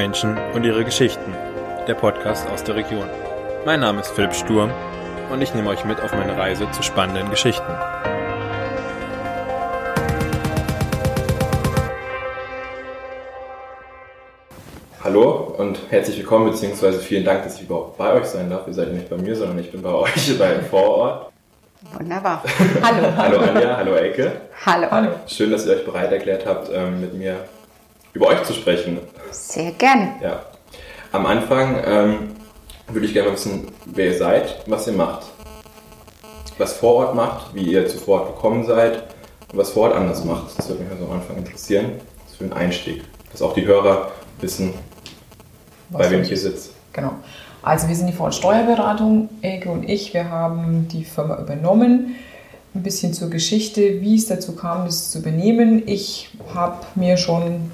Menschen und ihre Geschichten. Der Podcast aus der Region. Mein Name ist Philipp Sturm und ich nehme euch mit auf meine Reise zu spannenden Geschichten. Hallo und herzlich willkommen, beziehungsweise vielen Dank, dass ich überhaupt bei euch sein darf. Ihr seid nicht bei mir, sondern ich bin bei euch bei Vorort. Wunderbar. Hallo. hallo Anja, hallo Elke. Hallo. Hallo. Schön, dass ihr euch bereit erklärt habt, ähm, mit mir über euch zu sprechen. Sehr gerne. Ja. Am Anfang ähm, würde ich gerne wissen, wer ihr seid, was ihr macht. Was Vorort macht, wie ihr zu Vorort gekommen seid und was Vorort anders macht. Das würde mich also am Anfang interessieren. Das ist für einen Einstieg. Dass auch die Hörer wissen, was bei wem ich hier sitze. Genau. Also wir sind die Vorort Steuerberatung, Elke und ich. Wir haben die Firma übernommen. Ein bisschen zur Geschichte, wie es dazu kam, das zu übernehmen. Ich habe mir schon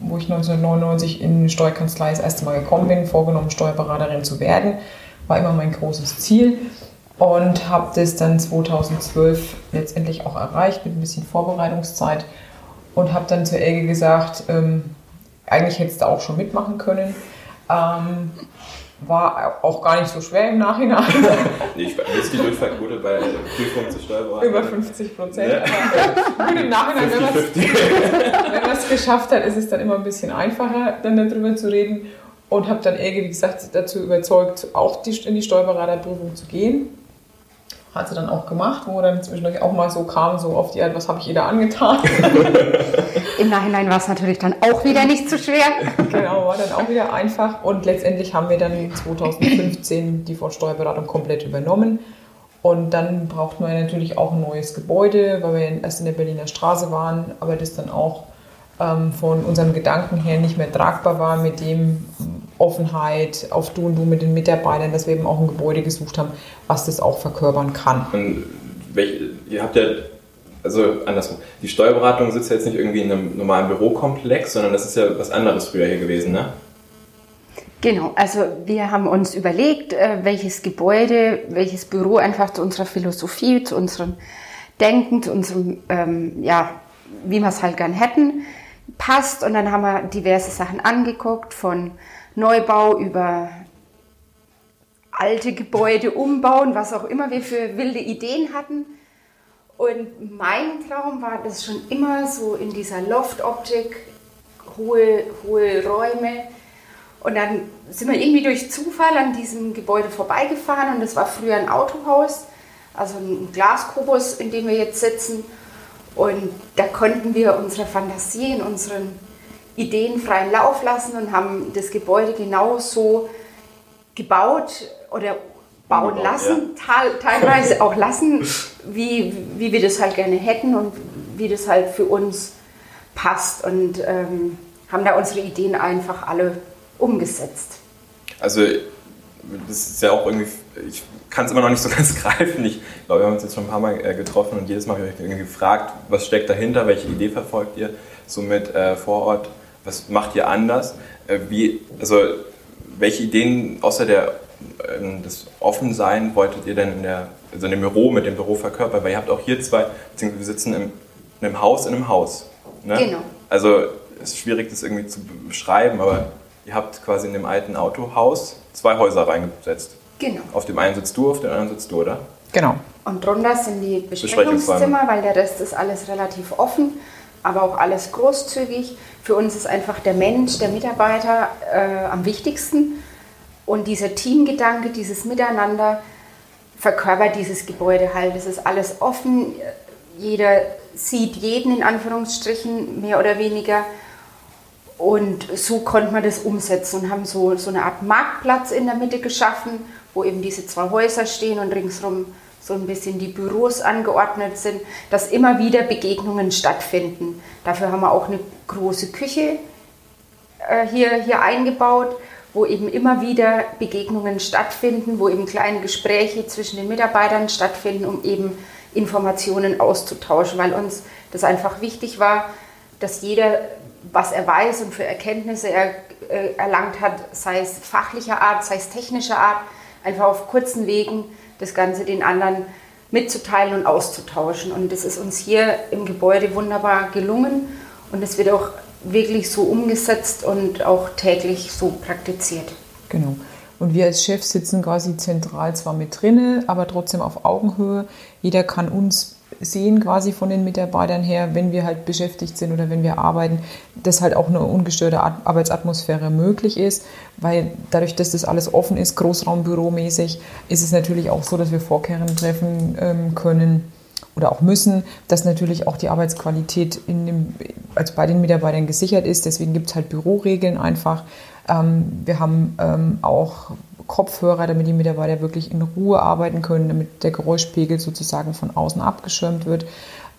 wo ich 1999 in die Steuerkanzlei das erste Mal gekommen bin, vorgenommen, Steuerberaterin zu werden. War immer mein großes Ziel und habe das dann 2012 letztendlich auch erreicht mit ein bisschen Vorbereitungszeit und habe dann zur Elge gesagt, ähm, eigentlich hättest du auch schon mitmachen können. Ähm, war auch gar nicht so schwer im Nachhinein. nee, ich ist die Durchfallquote bei Prüfung zur Steuerberatung? Über 50 Prozent. Ja. Gut, im Nachhinein, 50, wenn man es geschafft hat, ist es dann immer ein bisschen einfacher, dann darüber zu reden. Und habe dann Elke, wie gesagt, dazu überzeugt, auch die, in die Steuerberaterprüfung zu gehen. Hat sie dann auch gemacht, wo dann zwischendurch auch mal so kam, so auf die Art, was habe ich ihr da angetan. Im Nachhinein war es natürlich dann auch wieder nicht so schwer. Genau, war dann auch wieder einfach. Und letztendlich haben wir dann 2015 die Steuerberatung komplett übernommen. Und dann brauchten wir natürlich auch ein neues Gebäude, weil wir erst in der Berliner Straße waren, aber das dann auch ähm, von unserem Gedanken her nicht mehr tragbar war mit dem Offenheit auf Du und Du mit den Mitarbeitern, dass wir eben auch ein Gebäude gesucht haben, was das auch verkörpern kann. Und welch, ihr habt ja, also andersrum, die Steuerberatung sitzt ja jetzt nicht irgendwie in einem normalen Bürokomplex, sondern das ist ja was anderes früher hier gewesen, ne? Genau, also wir haben uns überlegt, äh, welches Gebäude, welches Büro einfach zu unserer Philosophie, zu unserem Denken, zu unserem, ähm, ja, wie wir es halt gern hätten, passt. Und dann haben wir diverse Sachen angeguckt, von Neubau über alte Gebäude umbauen, was auch immer wir für wilde Ideen hatten. Und mein Traum war das schon immer so in dieser Loft-Optik, hohe, hohe Räume. Und dann sind wir irgendwie durch Zufall an diesem Gebäude vorbeigefahren und das war früher ein Autohaus, also ein Glaskubus, in dem wir jetzt sitzen. Und da konnten wir unsere Fantasie in unseren Ideen freien Lauf lassen und haben das Gebäude genauso gebaut oder bauen gebaut, lassen, ja. teilweise auch lassen, wie, wie wir das halt gerne hätten und wie das halt für uns passt und ähm, haben da unsere Ideen einfach alle umgesetzt. Also das ist ja auch irgendwie, ich kann es immer noch nicht so ganz greifen. Ich glaube, wir haben uns jetzt schon ein paar Mal äh, getroffen und jedes Mal habe ich euch gefragt, was steckt dahinter, welche Idee verfolgt ihr so mit äh, vor Ort was macht ihr anders? Äh, wie, also, welche Ideen außer der, ähm, des Offensein wolltet ihr denn in, der, also in dem Büro mit dem Büro verkörpern? Weil ihr habt auch hier zwei, beziehungsweise wir sitzen im, in einem Haus in einem Haus. Ne? Genau. Also es ist schwierig, das irgendwie zu beschreiben, aber ihr habt quasi in dem alten Autohaus zwei Häuser reingesetzt. Genau. Auf dem einen sitzt du, auf dem anderen sitzt du, oder? Genau. Und drunter sind die Besprechungszimmer, weil der Rest ist alles relativ offen aber auch alles großzügig. Für uns ist einfach der Mensch, der Mitarbeiter äh, am wichtigsten. Und dieser Teamgedanke, dieses Miteinander verkörpert dieses Gebäude halt. Es ist alles offen, jeder sieht jeden in Anführungsstrichen, mehr oder weniger. Und so konnte man das umsetzen und haben so, so eine Art Marktplatz in der Mitte geschaffen, wo eben diese zwei Häuser stehen und ringsherum so ein bisschen die Büros angeordnet sind, dass immer wieder Begegnungen stattfinden. Dafür haben wir auch eine große Küche äh, hier, hier eingebaut, wo eben immer wieder Begegnungen stattfinden, wo eben kleine Gespräche zwischen den Mitarbeitern stattfinden, um eben Informationen auszutauschen, weil uns das einfach wichtig war, dass jeder, was er weiß und für Erkenntnisse er, äh, erlangt hat, sei es fachlicher Art, sei es technischer Art, einfach auf kurzen Wegen das Ganze den anderen mitzuteilen und auszutauschen. Und das ist uns hier im Gebäude wunderbar gelungen und es wird auch wirklich so umgesetzt und auch täglich so praktiziert. Genau. Und wir als Chef sitzen quasi zentral zwar mit drinne, aber trotzdem auf Augenhöhe. Jeder kann uns sehen quasi von den Mitarbeitern her, wenn wir halt beschäftigt sind oder wenn wir arbeiten, dass halt auch eine ungestörte Arbeitsatmosphäre möglich ist, weil dadurch, dass das alles offen ist, Großraumbüromäßig, ist es natürlich auch so, dass wir Vorkehrungen treffen ähm, können oder auch müssen, dass natürlich auch die Arbeitsqualität in dem, also bei den Mitarbeitern gesichert ist. Deswegen gibt es halt Büroregeln einfach. Ähm, wir haben ähm, auch Kopfhörer, damit die Mitarbeiter wirklich in Ruhe arbeiten können, damit der Geräuschpegel sozusagen von außen abgeschirmt wird.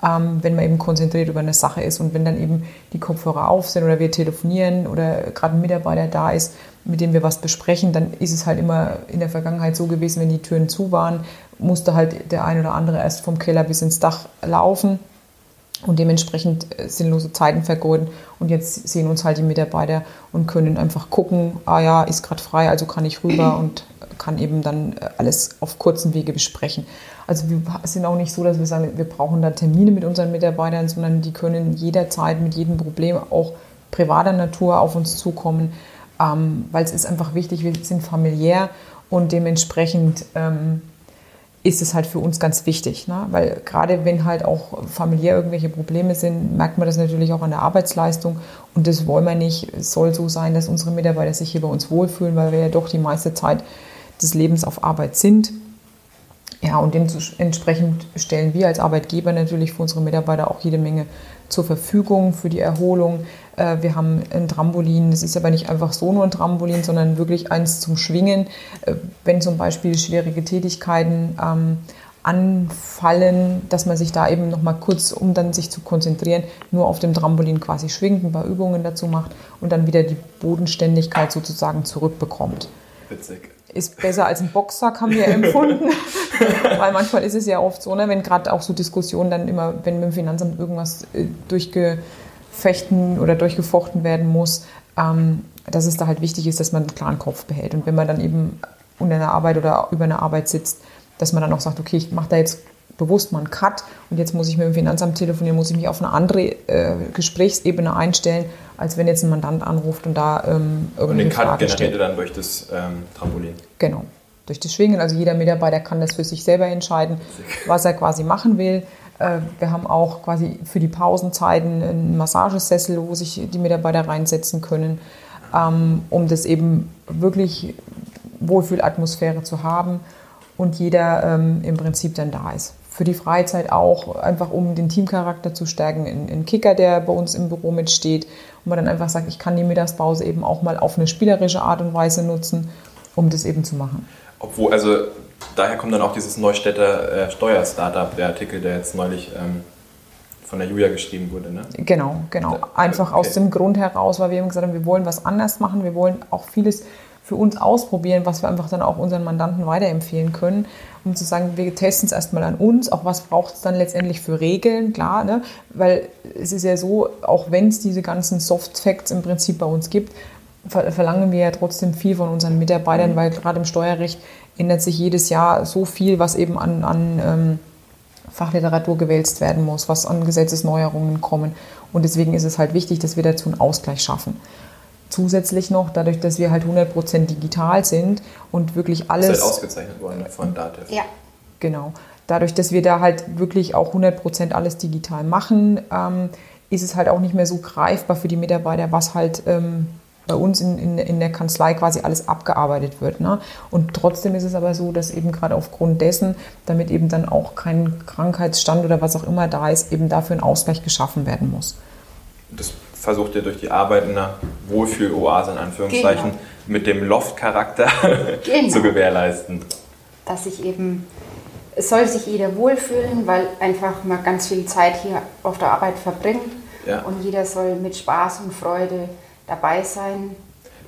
Ähm, wenn man eben konzentriert über eine Sache ist und wenn dann eben die Kopfhörer auf sind oder wir telefonieren oder gerade ein Mitarbeiter da ist, mit dem wir was besprechen, dann ist es halt immer in der Vergangenheit so gewesen, wenn die Türen zu waren, musste halt der ein oder andere erst vom Keller bis ins Dach laufen und dementsprechend äh, sinnlose Zeiten vergeuden. Und jetzt sehen uns halt die Mitarbeiter und können einfach gucken, ah ja, ist gerade frei, also kann ich rüber und kann eben dann äh, alles auf kurzen Wege besprechen. Also wir sind auch nicht so, dass wir sagen, wir brauchen da Termine mit unseren Mitarbeitern, sondern die können jederzeit mit jedem Problem auch privater Natur auf uns zukommen, ähm, weil es ist einfach wichtig, wir sind familiär und dementsprechend ähm, ist es halt für uns ganz wichtig. Ne? Weil gerade wenn halt auch familiär irgendwelche Probleme sind, merkt man das natürlich auch an der Arbeitsleistung. Und das wollen wir nicht. Es soll so sein, dass unsere Mitarbeiter sich hier bei uns wohlfühlen, weil wir ja doch die meiste Zeit des Lebens auf Arbeit sind. Ja, und dementsprechend stellen wir als Arbeitgeber natürlich für unsere Mitarbeiter auch jede Menge zur Verfügung für die Erholung. Äh, wir haben ein Trampolin, das ist aber nicht einfach so nur ein Trampolin, sondern wirklich eins zum Schwingen. Äh, wenn zum Beispiel schwierige Tätigkeiten ähm, anfallen, dass man sich da eben noch mal kurz, um dann sich zu konzentrieren, nur auf dem Trampolin quasi schwingt, ein paar Übungen dazu macht und dann wieder die Bodenständigkeit sozusagen zurückbekommt. Witzig ist besser als ein Boxsack, haben wir empfunden. Weil manchmal ist es ja oft so, ne, wenn gerade auch so Diskussionen dann immer, wenn mit dem Finanzamt irgendwas äh, durchgefechten oder durchgefochten werden muss, ähm, dass es da halt wichtig ist, dass man einen klaren Kopf behält. Und wenn man dann eben unter einer Arbeit oder über einer Arbeit sitzt, dass man dann auch sagt, okay, ich mache da jetzt bewusst mal einen Cut und jetzt muss ich mit dem Finanzamt telefonieren, muss ich mich auf eine andere äh, Gesprächsebene einstellen, als wenn jetzt ein Mandant anruft und da ähm, irgendwie. Und den Cut Frage generiert er dann durch das ähm, Trampolin. Genau, durch das Schwingen. Also jeder Mitarbeiter kann das für sich selber entscheiden, was er quasi machen will. Äh, wir haben auch quasi für die Pausenzeiten einen Massagesessel, wo sich die Mitarbeiter reinsetzen können, ähm, um das eben wirklich Wohlfühlatmosphäre zu haben und jeder ähm, im Prinzip dann da ist für die Freizeit auch, einfach um den Teamcharakter zu stärken, ein Kicker, der bei uns im Büro mitsteht, wo man dann einfach sagt, ich kann die Mittagspause eben auch mal auf eine spielerische Art und Weise nutzen, um das eben zu machen. Obwohl, also daher kommt dann auch dieses Neustädter äh, Steuer-Startup, der Artikel, der jetzt neulich ähm, von der Julia geschrieben wurde. Ne? Genau, genau. Einfach okay. aus dem Grund heraus, weil wir eben gesagt haben, wir wollen was anders machen, wir wollen auch vieles für uns ausprobieren, was wir einfach dann auch unseren Mandanten weiterempfehlen können, um zu sagen, wir testen es erstmal an uns, auch was braucht es dann letztendlich für Regeln, klar, ne? weil es ist ja so, auch wenn es diese ganzen Soft Facts im Prinzip bei uns gibt, verlangen wir ja trotzdem viel von unseren Mitarbeitern, mhm. weil gerade im Steuerrecht ändert sich jedes Jahr so viel, was eben an, an ähm, Fachliteratur gewälzt werden muss, was an Gesetzesneuerungen kommen. Und deswegen ist es halt wichtig, dass wir dazu einen Ausgleich schaffen zusätzlich noch, dadurch, dass wir halt 100% digital sind und wirklich alles... Das ist halt ausgezeichnet worden von Datev. Ja. Genau. Dadurch, dass wir da halt wirklich auch 100% alles digital machen, ähm, ist es halt auch nicht mehr so greifbar für die Mitarbeiter, was halt ähm, bei uns in, in, in der Kanzlei quasi alles abgearbeitet wird. Ne? Und trotzdem ist es aber so, dass eben gerade aufgrund dessen, damit eben dann auch kein Krankheitsstand oder was auch immer da ist, eben dafür ein Ausgleich geschaffen werden muss. Das versucht ihr durch die Arbeit in einer Wohlfühl-Oase in Anführungszeichen genau. mit dem Loft-Charakter genau. zu gewährleisten. Dass sich eben, es soll sich jeder wohlfühlen, weil einfach man ganz viel Zeit hier auf der Arbeit verbringt ja. und jeder soll mit Spaß und Freude dabei sein.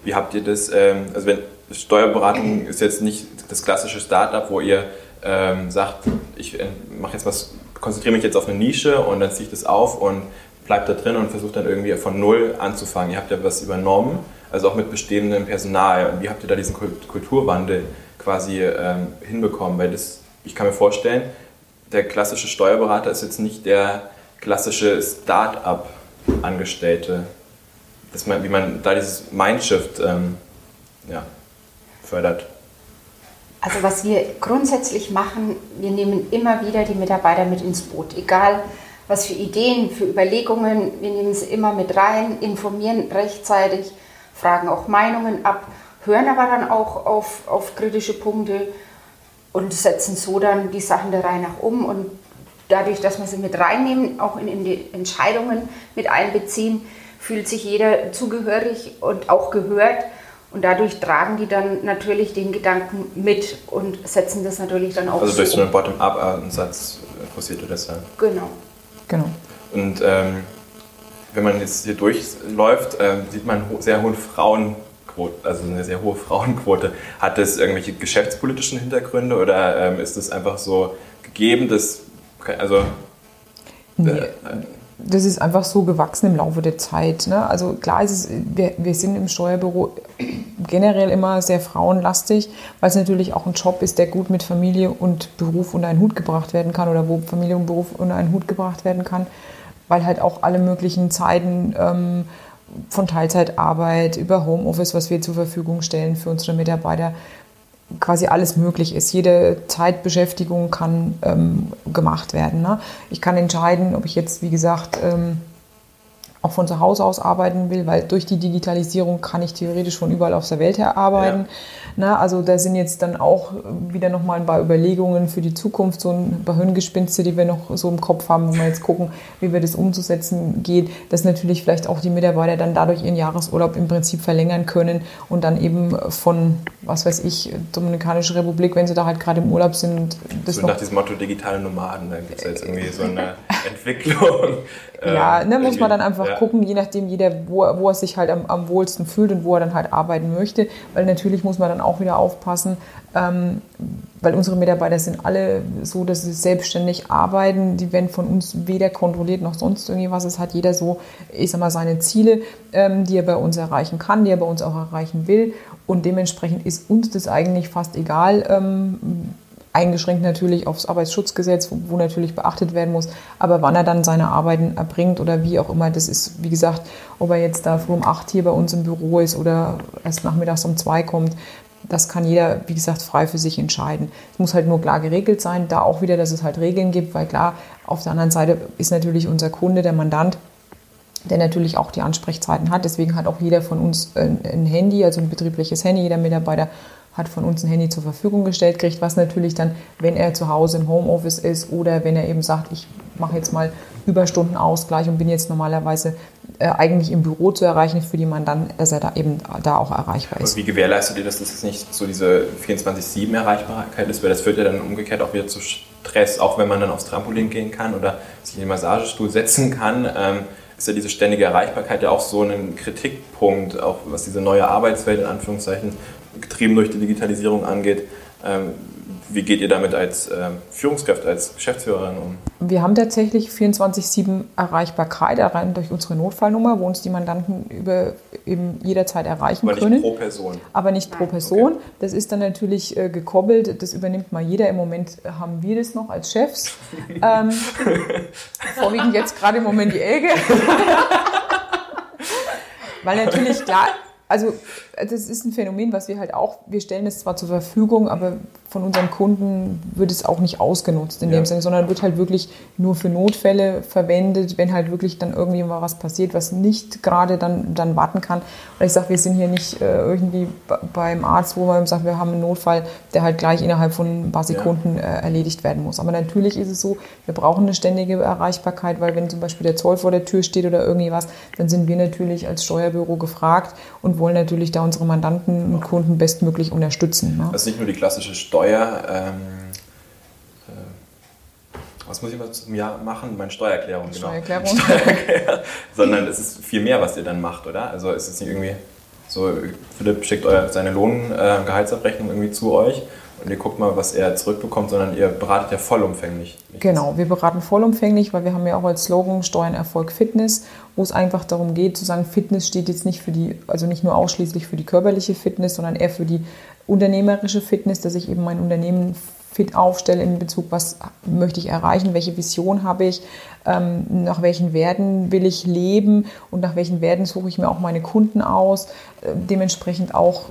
Wie habt ihr das, ähm, also wenn Steuerberatung ist jetzt nicht das klassische Startup, wo ihr ähm, sagt, ich äh, mache jetzt was, konzentriere mich jetzt auf eine Nische und dann ziehe ich das auf und bleibt da drin und versucht dann irgendwie von Null anzufangen. Ihr habt ja was übernommen, also auch mit bestehendem Personal. Und wie habt ihr da diesen Kulturwandel quasi ähm, hinbekommen? Weil das, ich kann mir vorstellen, der klassische Steuerberater ist jetzt nicht der klassische Start-up-Angestellte. dass man, wie man da dieses Mindshift ähm, ja, fördert. Also was wir grundsätzlich machen, wir nehmen immer wieder die Mitarbeiter mit ins Boot, egal was für Ideen, für Überlegungen, wir nehmen sie immer mit rein, informieren rechtzeitig, fragen auch Meinungen ab, hören aber dann auch auf, auf kritische Punkte und setzen so dann die Sachen der Reihe nach um und dadurch, dass wir sie mit reinnehmen, auch in, in die Entscheidungen mit einbeziehen, fühlt sich jeder zugehörig und auch gehört und dadurch tragen die dann natürlich den Gedanken mit und setzen das natürlich dann auch Also durch so einen Bottom-up-Ansatz forciert ihr das dann. Genau. Genau. Und ähm, wenn man jetzt hier durchläuft, ähm, sieht man ho sehr hohe Frauenquote, also eine sehr hohe Frauenquote. Hat das irgendwelche geschäftspolitischen Hintergründe oder ähm, ist es einfach so gegeben, dass also Nee, äh, das ist einfach so gewachsen im Laufe der Zeit. Ne? Also klar ist es, wir, wir sind im Steuerbüro generell immer sehr frauenlastig, weil es natürlich auch ein Job ist, der gut mit Familie und Beruf unter einen Hut gebracht werden kann oder wo Familie und Beruf unter einen Hut gebracht werden kann, weil halt auch alle möglichen Zeiten ähm, von Teilzeitarbeit über Homeoffice, was wir zur Verfügung stellen für unsere Mitarbeiter, quasi alles möglich ist. Jede Zeitbeschäftigung kann ähm, gemacht werden. Ne? Ich kann entscheiden, ob ich jetzt, wie gesagt, ähm, auch von zu Hause aus arbeiten will, weil durch die Digitalisierung kann ich theoretisch von überall auf der Welt her arbeiten. Na, also da sind jetzt dann auch wieder nochmal ein paar Überlegungen für die Zukunft, so ein paar Hirngespinste, die wir noch so im Kopf haben, wo wir jetzt gucken, wie wir das umzusetzen geht, dass natürlich vielleicht auch die Mitarbeiter dann dadurch ihren Jahresurlaub im Prinzip verlängern können und dann eben von, was weiß ich, Dominikanische Republik, wenn sie da halt gerade im Urlaub sind, das so nach diesem Motto digitale Nomaden, da gibt es jetzt irgendwie so eine Entwicklung. Ja, ähm, ne, muss man dann einfach ja. gucken, je nachdem jeder, wo, er- wo er sich halt am, am wohlsten fühlt und wo er dann halt arbeiten möchte. Weil natürlich muss man dann auch wieder aufpassen, ähm, weil unsere Mitarbeiter sind alle so, dass sie selbstständig arbeiten. Die werden von uns weder kontrolliert noch sonst irgendwie was. Es hat jeder so, ich sag mal, seine Ziele, ähm, die er bei uns erreichen kann, die er bei uns auch erreichen will. Und dementsprechend ist uns das eigentlich fast egal, ähm, eingeschränkt natürlich aufs Arbeitsschutzgesetz, wo, wo natürlich beachtet werden muss, aber wann er dann seine Arbeiten erbringt oder wie auch immer, das ist, wie gesagt, ob er jetzt da früh um acht hier bei uns im Büro ist oder erst nachmittags um zwei kommt, das kann jeder, wie gesagt, frei für sich entscheiden. Es muss halt nur klar geregelt sein, da auch wieder, dass es halt Regeln gibt, weil klar, auf der anderen Seite ist natürlich unser Kunde, der Mandant, der natürlich auch die Ansprechzeiten hat. Deswegen hat auch jeder von uns ein, ein Handy, also ein betriebliches Handy. Jeder Mitarbeiter hat von uns ein Handy zur Verfügung gestellt, kriegt was natürlich dann, wenn er zu Hause im Homeoffice ist oder wenn er eben sagt, ich mache jetzt mal Überstundenausgleich und bin jetzt normalerweise äh, eigentlich im Büro zu erreichen für die Mandanten, dass er da eben da auch erreichbar ist. Und wie gewährleistet ihr das, dass es nicht so diese 24-7-Erreichbarkeit ist? Weil das führt ja dann umgekehrt auch wieder zu Stress, auch wenn man dann aufs Trampolin gehen kann oder sich in den Massagestuhl setzen kann. Ähm, ist ja diese ständige Erreichbarkeit ja auch so ein Kritikpunkt, auch was diese neue Arbeitswelt in Anführungszeichen getrieben durch die Digitalisierung angeht. Ähm, wie geht ihr damit als ähm, Führungskräfte, als Geschäftsführerin um? Wir haben tatsächlich 24-7 Erreichbarkeit rein durch unsere Notfallnummer, wo uns die Mandanten über eben jederzeit erreichen Aber können. nicht pro Person. aber nicht pro Person. Das ist dann natürlich äh, gekoppelt, das übernimmt mal jeder. Im Moment haben wir das noch als Chefs. ähm, vorwiegend jetzt gerade im Moment die Elke. Weil natürlich, klar, also das ist ein Phänomen, was wir halt auch, wir stellen es zwar zur Verfügung, aber von unseren Kunden wird es auch nicht ausgenutzt in Ja. dem Sinne, sondern wird halt wirklich nur für Notfälle verwendet, wenn halt wirklich dann irgendwie mal was passiert, was nicht gerade dann, dann warten kann. Weil ich sage, wir sind hier nicht äh, irgendwie beim Arzt, wo man sagt, wir haben einen Notfall, der halt gleich innerhalb von ein paar Sekunden äh, erledigt werden muss. Aber natürlich ist es so, wir brauchen eine ständige Erreichbarkeit, weil wenn zum Beispiel der Zoll vor der Tür steht oder irgendwie was, dann sind wir natürlich als Steuerbüro gefragt und wollen natürlich da unsere Mandanten und Kunden bestmöglich unterstützen. Ne? Das ist nicht nur die klassische Steuer. Ähm, äh, was muss ich mal zum Jahr machen? Meine Steuererklärung, genau. Steuererklärung. Sondern es ist viel mehr, was ihr dann macht, oder? Also ist es nicht irgendwie so, Philipp schickt euer, seine Lohn-, äh, irgendwie zu euch und ihr guckt mal, was er zurückbekommt, sondern ihr beratet ja vollumfänglich. Genau, wir beraten vollumfänglich, weil wir haben ja auch als Slogan Steuern, Erfolg, Fitness, wo es einfach darum geht zu sagen, Fitness steht jetzt nicht für die, also nicht nur ausschließlich für die körperliche Fitness, sondern eher für die unternehmerische Fitness, dass ich eben mein Unternehmen fit aufstelle in Bezug, was möchte ich erreichen, welche Vision habe ich, ähm, nach welchen Werten will ich leben und nach welchen Werten suche ich mir auch meine Kunden aus. Äh, dementsprechend auch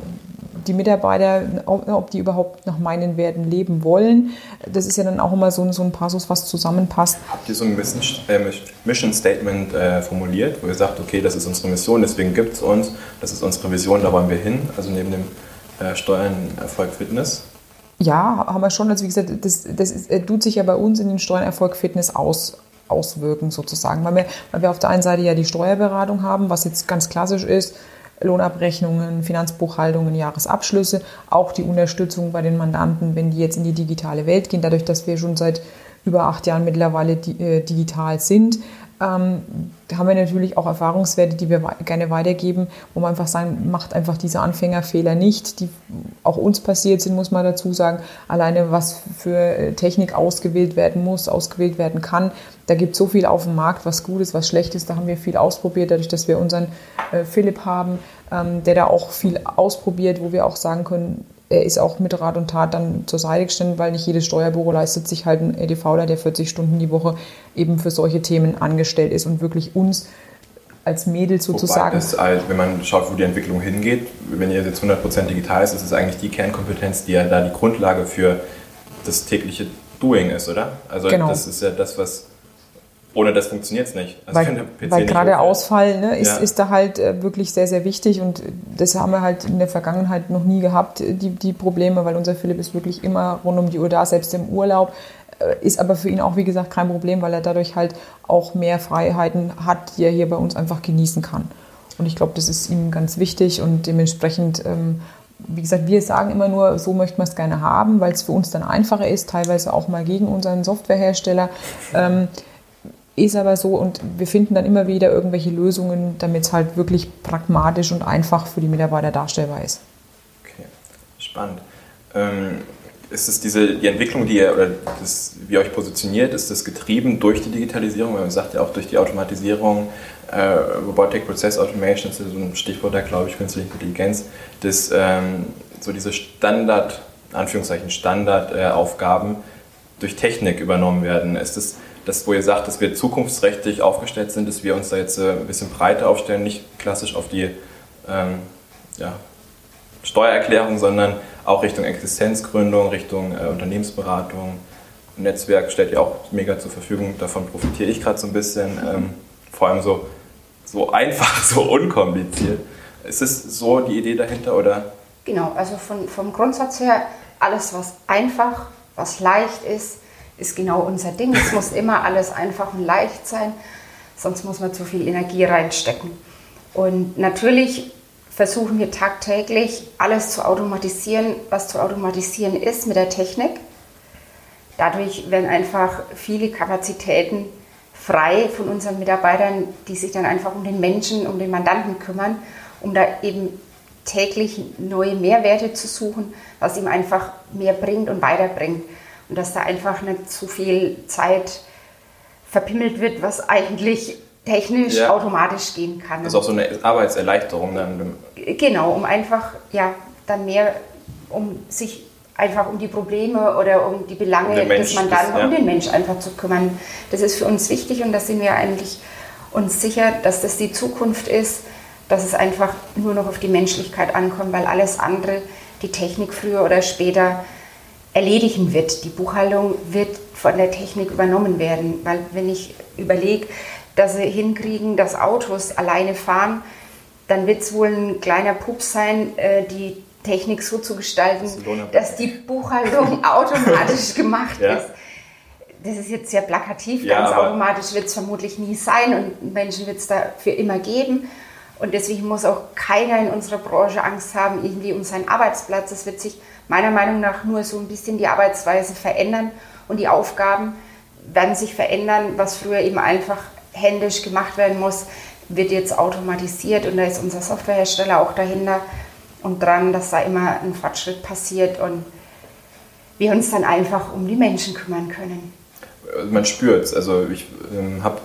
die Mitarbeiter, ob die überhaupt nach meinen Werten leben wollen. Das ist ja dann auch immer so, so ein Passus, was zusammenpasst. Habt ihr so ein äh, Mission Statement äh, formuliert, wo ihr sagt, okay, das ist unsere Mission, deswegen gibt es uns, das ist unsere Vision, da wollen wir hin, also neben dem äh, Steuern, Erfolg, Fitness? Ja, haben wir schon. Also wie gesagt, das, das ist, äh, tut sich ja bei uns in den Steuern, Erfolg, Fitness aus, auswirken sozusagen, weil wir, weil wir auf der einen Seite ja die Steuerberatung haben, was jetzt ganz klassisch ist, Lohnabrechnungen, Finanzbuchhaltungen, Jahresabschlüsse, auch die Unterstützung bei den Mandanten, wenn die jetzt in die digitale Welt gehen, dadurch, dass wir schon seit über acht Jahren mittlerweile äh, digital sind, ähm, haben wir natürlich auch Erfahrungswerte, die wir gerne weitergeben, wo man einfach sagen, macht einfach diese Anfängerfehler nicht, die auch uns passiert sind, muss man dazu sagen. Alleine was für äh, Technik ausgewählt werden muss, ausgewählt werden kann. Da gibt es so viel auf dem Markt, was gut ist, was schlecht ist. Da haben wir viel ausprobiert, dadurch, dass wir unseren äh, Philipp haben, ähm, der da auch viel ausprobiert, wo wir auch sagen können, er ist auch mit Rat und Tat dann zur Seite gestanden, weil nicht jedes Steuerbüro leistet sich halt einen EDVler, der 40 Stunden die Woche eben für solche Themen angestellt ist und wirklich uns als Mädel sozusagen. Ist, halt, wenn man schaut, wo die Entwicklung hingeht, wenn ihr jetzt 100% digital ist, ist es eigentlich die Kernkompetenz, die ja da die Grundlage für das tägliche Doing ist, oder? Also genau. das ist ja das, was ohne das funktioniert es nicht. Also weil, weil gerade der Ausfall ne, ist, ja. ist da halt äh, wirklich sehr, sehr wichtig und das haben wir halt in der Vergangenheit noch nie gehabt, die, die Probleme, weil unser Philipp ist wirklich immer rund um die Uhr da, selbst im Urlaub. Äh, ist aber für ihn auch, wie gesagt, kein Problem, weil er dadurch halt auch mehr Freiheiten hat, die er hier bei uns einfach genießen kann. Und ich glaube, das ist ihm ganz wichtig und dementsprechend ähm, wie gesagt, wir sagen immer nur, so möchten wir es gerne haben, weil es für uns dann einfacher ist, teilweise auch mal gegen unseren Softwarehersteller. Ähm, ist aber so und wir finden dann immer wieder irgendwelche Lösungen, damit es halt wirklich pragmatisch und einfach für die Mitarbeiter darstellbar ist. Okay, spannend. Ähm, ist es diese, die Entwicklung, die ihr, oder das, wie ihr euch positioniert, ist das getrieben durch die Digitalisierung? Weil man sagt ja auch durch die Automatisierung, äh, Robotic Process Automation, ist so ein Stichwort da, glaube ich, künstliche Intelligenz, dass ähm, so diese Standard, Anführungszeichen Standardaufgaben äh, durch Technik übernommen werden. Ist das das, wo ihr sagt, dass wir zukunftsrechtlich aufgestellt sind, dass wir uns da jetzt äh, ein bisschen breiter aufstellen, nicht klassisch auf die ähm, ja, Steuererklärung, sondern auch Richtung Existenzgründung, Richtung äh, Unternehmensberatung. Netzwerk stellt ihr auch mega zur Verfügung, davon profitiere ich gerade so ein bisschen. Ähm, vor allem so, so einfach, so unkompliziert. Ist es so die Idee dahinter oder? Genau, also von, vom Grundsatz her, alles was einfach, was leicht ist, ist genau unser Ding. Es muss immer alles einfach und leicht sein, sonst muss man zu viel Energie reinstecken. Und natürlich versuchen wir tagtäglich alles zu automatisieren, was zu automatisieren ist mit der Technik. Dadurch werden einfach viele Kapazitäten frei von unseren Mitarbeitern, die sich dann einfach um den Menschen, um den Mandanten kümmern, um da eben täglich neue Mehrwerte zu suchen, was ihm einfach mehr bringt und weiterbringt. Und dass da einfach nicht zu viel Zeit verpimmelt wird, was eigentlich technisch ja. automatisch gehen kann. Das ist auch so eine Arbeitserleichterung dann. Genau, um einfach ja dann mehr um sich einfach um die Probleme oder um die Belange um des Mandanten, ja. um den Mensch einfach zu kümmern. Das ist für uns wichtig und da sind wir eigentlich uns sicher, dass das die Zukunft ist, dass es einfach nur noch auf die Menschlichkeit ankommt, weil alles andere, die Technik früher oder später erledigen wird. Die Buchhaltung wird von der Technik übernommen werden, weil wenn ich überlege, dass sie hinkriegen, dass Autos alleine fahren, dann wird es wohl ein kleiner Pups sein, äh, die Technik so zu gestalten, dass die Buchhaltung automatisch gemacht ja. ist. Das ist jetzt sehr plakativ, ja, ganz automatisch wird es vermutlich nie sein und Menschen wird es dafür immer geben. Und deswegen muss auch keiner in unserer Branche Angst haben, irgendwie um seinen Arbeitsplatz. Es wird sich meiner Meinung nach nur so ein bisschen die Arbeitsweise verändern und die Aufgaben werden sich verändern, was früher eben einfach händisch gemacht werden muss, wird jetzt automatisiert und da ist unser Softwarehersteller auch dahinter und dran, dass da immer ein Fortschritt passiert und wir uns dann einfach um die Menschen kümmern können. Man spürt es. Also ich ähm, habe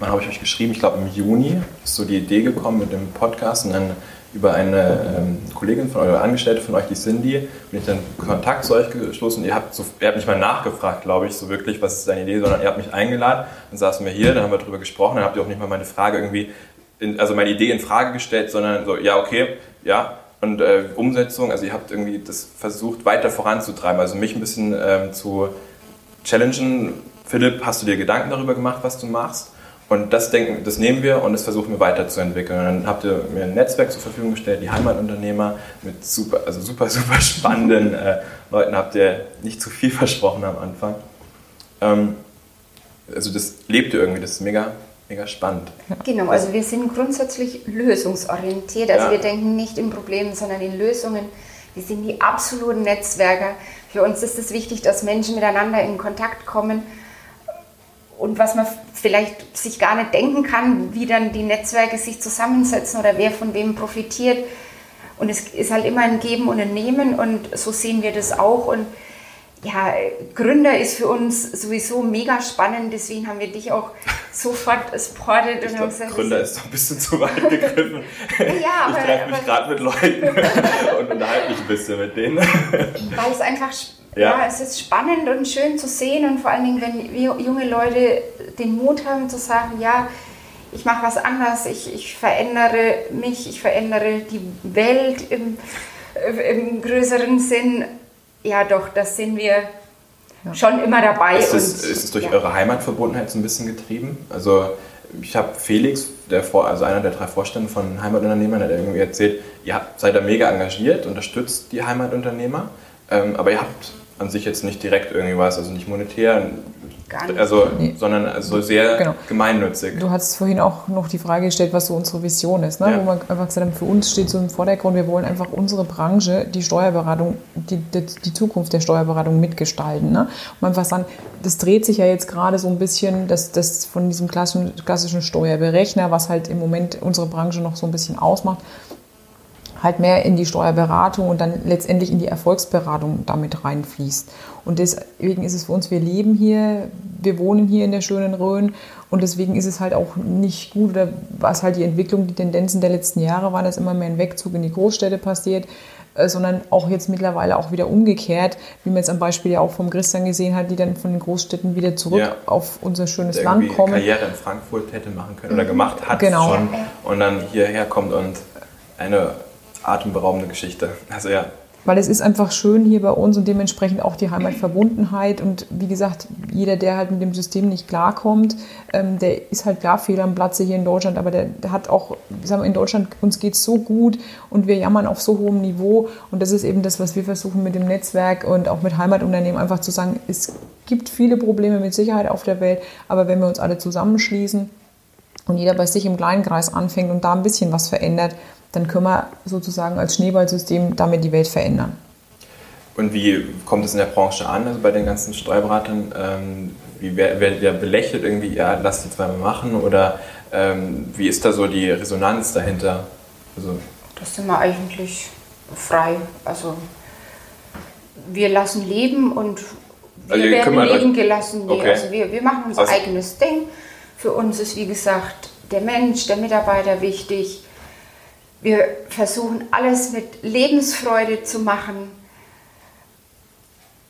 wann habe ich euch geschrieben? Ich glaube im Juni ist so die Idee gekommen mit dem Podcast und dann über eine ähm, Kollegin von euch oder Angestellte von euch, die Cindy, bin ich dann Kontakt zu euch gestoßen. Ihr habt, so, ihr habt nicht mal nachgefragt, glaube ich, so wirklich, was ist deine Idee, sondern ihr habt mich eingeladen, dann saßen wir hier, dann haben wir darüber gesprochen, dann habt ihr auch nicht mal meine Frage irgendwie, in, also meine Idee in Frage gestellt, sondern so, ja, okay, ja, und äh, Umsetzung, also ihr habt irgendwie das versucht weiter voranzutreiben, also mich ein bisschen ähm, zu challengen. Philipp, hast du dir Gedanken darüber gemacht, was du machst? Und das denken, das nehmen wir und das versuchen wir weiterzuentwickeln. Und dann habt ihr mir ein Netzwerk zur Verfügung gestellt, die Heimatunternehmer mit super, also super, super spannenden äh, Leuten habt ihr nicht zu viel versprochen am Anfang. Ähm, also das lebt ihr irgendwie, das ist mega, mega spannend. Genau, also wir sind grundsätzlich lösungsorientiert. Also Ja. wir denken nicht in Problemen, sondern in Lösungen. Wir sind die absoluten Netzwerker. Für uns ist es wichtig, dass Menschen miteinander in Kontakt kommen. Und was man vielleicht sich gar nicht denken kann, wie dann die Netzwerke sich zusammensetzen oder wer von wem profitiert. Und es ist halt immer ein Geben und ein Nehmen und so sehen wir das auch. Und ja, Gründer ist für uns sowieso mega spannend, deswegen haben wir dich auch sofort supported Ich und glaube, gesagt, Gründer ist doch ein bisschen zu weit gegriffen. Ja, aber- ich treffe mich gerade mit Leuten und unterhalte mich ein bisschen mit denen. weil es einfach, sp- Ja. ja. es ist spannend und schön zu sehen und vor allen Dingen, wenn wir junge Leute den Mut haben zu sagen, ja, ich mache was anders, ich, ich verändere mich, ich verändere die Welt im, im größeren Sinn. Ja, doch, das sind wir schon immer dabei. Ist es, und, ist es durch ja. eure Heimatverbundenheit so ein bisschen getrieben? Also ich habe Felix, der vor, also einer der drei Vorstände von Heimatunternehmern, hat irgendwie erzählt, ihr habt, seid da mega engagiert, unterstützt die Heimatunternehmer, ähm, aber ihr habt an sich jetzt nicht direkt irgendwie was, also nicht monetär, Gar nicht. also, Nee. sondern also sehr Genau. gemeinnützig. Du hast vorhin auch noch die Frage gestellt, was so unsere Vision ist. Ne? Ja. Wo wir einfach gesagt haben, für uns steht so im Vordergrund, wir wollen einfach unsere Branche, die Steuerberatung, die, die, die Zukunft der Steuerberatung mitgestalten. Ne? Und einfach sagen, das dreht sich ja jetzt gerade so ein bisschen das, das von diesem klassischen, klassischen Steuerberechner, was halt im Moment unsere Branche noch so ein bisschen ausmacht, halt mehr in die Steuerberatung und dann letztendlich in die Erfolgsberatung damit reinfließt. Und deswegen ist es für uns, wir leben hier, wir wohnen hier in der schönen Rhön und deswegen ist es halt auch nicht gut, oder was halt die Entwicklung, die Tendenzen der letzten Jahre waren, dass immer mehr ein Wegzug in die Großstädte passiert, äh, sondern auch jetzt mittlerweile auch wieder umgekehrt, wie man jetzt am Beispiel ja auch vom Christian gesehen hat, die dann von den Großstädten wieder zurück Ja. auf unser schönes Land kommen. Karriere in Frankfurt hätte machen können oder gemacht hat Genau. schon und dann hierher kommt und eine atemberaubende Geschichte. Also ja, Weil es ist einfach schön hier bei uns und dementsprechend auch die Heimatverbundenheit. Und wie gesagt, jeder, der halt mit dem System nicht klarkommt, ähm, der ist halt klar fehl am Platze hier in Deutschland. Aber der, der hat auch, sagen wir, in Deutschland, uns geht so gut und wir jammern auf so hohem Niveau. Und das ist eben das, was wir versuchen mit dem Netzwerk und auch mit Heimatunternehmen einfach zu sagen, es gibt viele Probleme mit Sicherheit auf der Welt. Aber wenn wir uns alle zusammenschließen, und jeder bei sich im kleinen Kreis anfängt und da ein bisschen was verändert, dann können wir sozusagen als Schneeballsystem damit die Welt verändern. Und wie kommt es in der Branche an, also bei den ganzen Steuerberatern? Ähm, wie wer- werdet ihr belächelt irgendwie, ja, lasst die zweimal machen? Oder ähm, wie ist da so die Resonanz dahinter? Also, Das sind wir eigentlich frei. Also wir lassen leben und wir Also werden euch- leben gelassen. Nee, Okay. Also wir, wir machen unser Also- eigenes Ding. Für uns ist, wie gesagt, der Mensch, der Mitarbeiter wichtig. Wir versuchen alles mit Lebensfreude zu machen.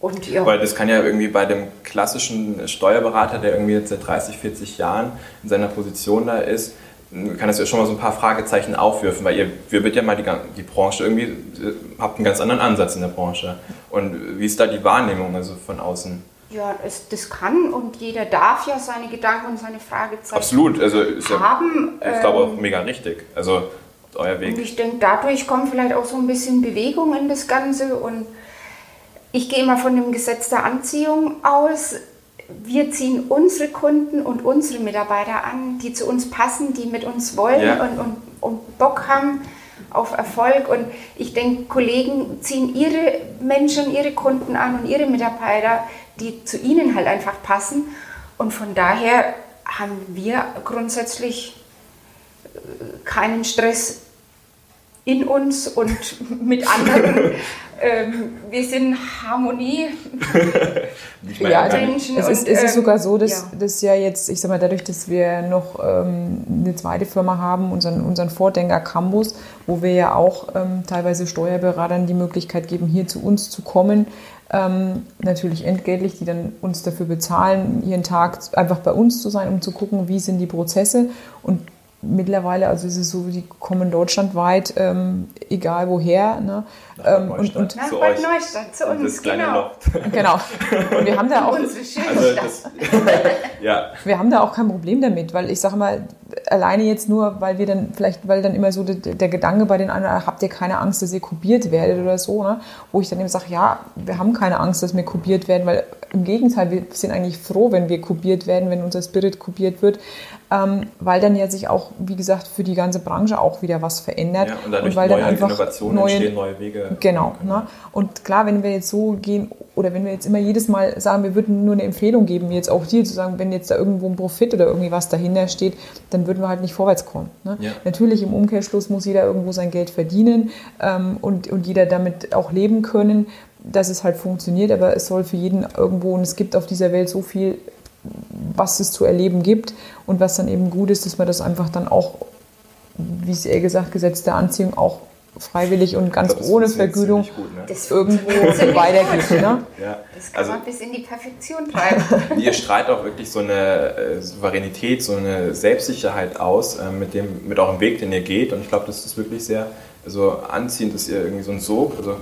Und ja, weil das kann ja irgendwie bei dem klassischen Steuerberater, der irgendwie jetzt seit 30, 40 Jahren in seiner Position da ist, kann das ja schon mal so ein paar Fragezeichen aufwerfen, weil ihr wirbelt ja mal die, die Branche irgendwie, äh, habt einen ganz anderen Ansatz in der Branche. Und wie ist da die Wahrnehmung also von außen? ja es, das kann und jeder darf ja seine Gedanken und seine Fragezeichen Absolut, also ist ja, haben. ich glaube auch ähm, mega richtig. Also euer Und Weg. ich denke, dadurch kommt vielleicht auch so ein bisschen Bewegung in das Ganze. Und ich gehe mal von dem Gesetz der Anziehung aus. Wir ziehen unsere Kunden und unsere Mitarbeiter an, die zu uns passen, die mit uns wollen Ja. und, und, und Bock haben auf Erfolg. Und ich denke, Kollegen ziehen ihre Menschen, ihre Kunden an und ihre Mitarbeiter, die zu ihnen halt einfach passen. Und von daher haben wir grundsätzlich keinen Stress in uns und mit anderen ähm, wir sind Harmonie. Ja, also nicht- es, ist, und, es ist ähm, sogar so, dass, ja. dass ja jetzt, ich sag mal, dadurch, dass wir noch ähm, eine zweite Firma haben, unseren, unseren Vordenker Campus, wo wir ja auch ähm, teilweise Steuerberatern die Möglichkeit geben, hier zu uns zu kommen, ähm, natürlich entgeltlich, die dann uns dafür bezahlen, jeden Tag einfach bei uns zu sein, um zu gucken, wie sind die Prozesse und mittlerweile, also es ist so, die kommen deutschlandweit, ähm, egal woher, ne? Nach ähm, und, und Nach Zu Bad. Neustadt, zu uns, das kleine genau. Loch. genau. Und wir haben da auch Also das, ja, Wir haben da auch kein Problem damit, weil ich sage mal, alleine jetzt nur, weil wir dann vielleicht, weil dann immer so der, der Gedanke bei den anderen, habt ihr keine Angst, dass ihr kopiert werdet oder so, ne? wo ich dann eben sage, ja, wir haben keine Angst, dass wir kopiert werden, weil im Gegenteil, wir sind eigentlich froh, wenn wir kopiert werden, wenn unser Spirit kopiert wird, ähm, weil dann ja sich auch, wie gesagt, für die ganze Branche auch wieder was verändert ja, und dadurch weil neue dann einfach Innovationen neue, entstehen, neue Wege. Genau. Ne? Und klar, wenn wir jetzt so gehen, oder wenn wir jetzt immer jedes Mal sagen, wir würden nur eine Empfehlung geben, jetzt auch dir zu sagen, wenn jetzt da irgendwo ein Profit oder irgendwie was dahinter steht, dann würden wir halt nicht vorwärts kommen. Ne? Ja. Natürlich im Umkehrschluss muss jeder irgendwo sein Geld verdienen ähm, und, und jeder damit auch leben können, dass es halt funktioniert, aber es soll für jeden irgendwo, und es gibt auf dieser Welt so viel, was es zu erleben gibt und was dann eben gut ist, dass man das einfach dann auch, wie es eher gesagt, Gesetz der Anziehung auch freiwillig und ganz glaub, ohne Vergütung Gut, ne? Das irgendwo gut. Ne? ja. Das kann Also man bis in die Perfektion treiben. ihr strahlt auch wirklich so eine äh, Souveränität, so eine Selbstsicherheit aus, äh, mit, dem, mit eurem Weg, den ihr geht. Und ich glaube, das ist wirklich sehr also anziehend, dass ihr irgendwie so einen Sog also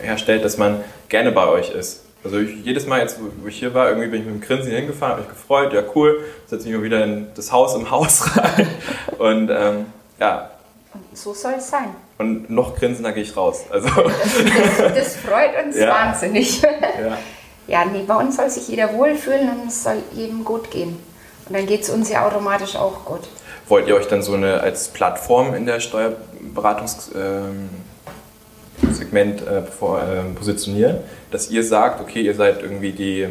herstellt, dass man gerne bei euch ist. Also ich, jedes Mal jetzt, wo ich hier war, irgendwie bin ich mit dem Grinsen hingefahren, habe mich gefreut, ja cool, setze mich mal wieder in das Haus im Haus rein. Und ähm, ja, Und so soll es sein. und noch grinsender gehe ich raus. Also Das, das freut uns Ja. wahnsinnig. ja. Ja, nee, bei uns soll sich jeder wohlfühlen und es soll jedem gut gehen. Und dann geht es uns ja automatisch auch gut. Wollt ihr euch dann so eine als Plattform in der Steuerberatungssegment ähm, Segment, äh, vor, ähm, positionieren, dass ihr sagt, okay, ihr seid irgendwie die,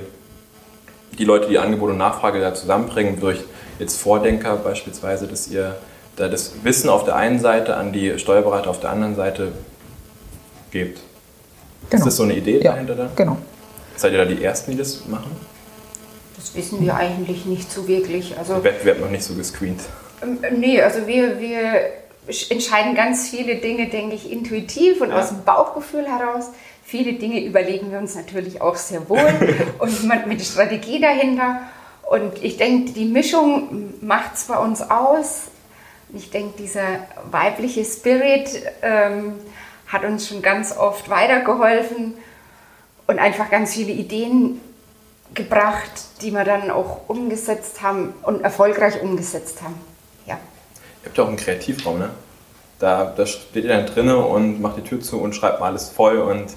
die Leute, die Angebot und Nachfrage da zusammenbringen, durch jetzt Vordenker beispielsweise, dass ihr da das Wissen auf der einen Seite an die Steuerberater auf der anderen Seite gebt. Ist das so eine Idee Ja, dahinter dann? genau. Seid ihr da die Ersten, die das machen? Das wissen wir eigentlich nicht so wirklich. Also, Der Wettbewerb noch nicht so gescreent. ähm, nee, also wir, wir entscheiden ganz viele Dinge, denke ich, intuitiv und Ja. aus dem Bauchgefühl heraus. Viele Dinge überlegen wir uns natürlich auch sehr wohl und mit Strategie dahinter. Und ich denke, die Mischung macht es bei uns aus. Ich denke, dieser weibliche Spirit ähm, hat uns schon ganz oft weitergeholfen und einfach ganz viele Ideen gebracht, die wir dann auch umgesetzt haben und erfolgreich umgesetzt haben. Ja. Ihr habt ja auch einen Kreativraum, ne? Da, da steht ihr dann drinnen und macht die Tür zu und schreibt mal alles voll und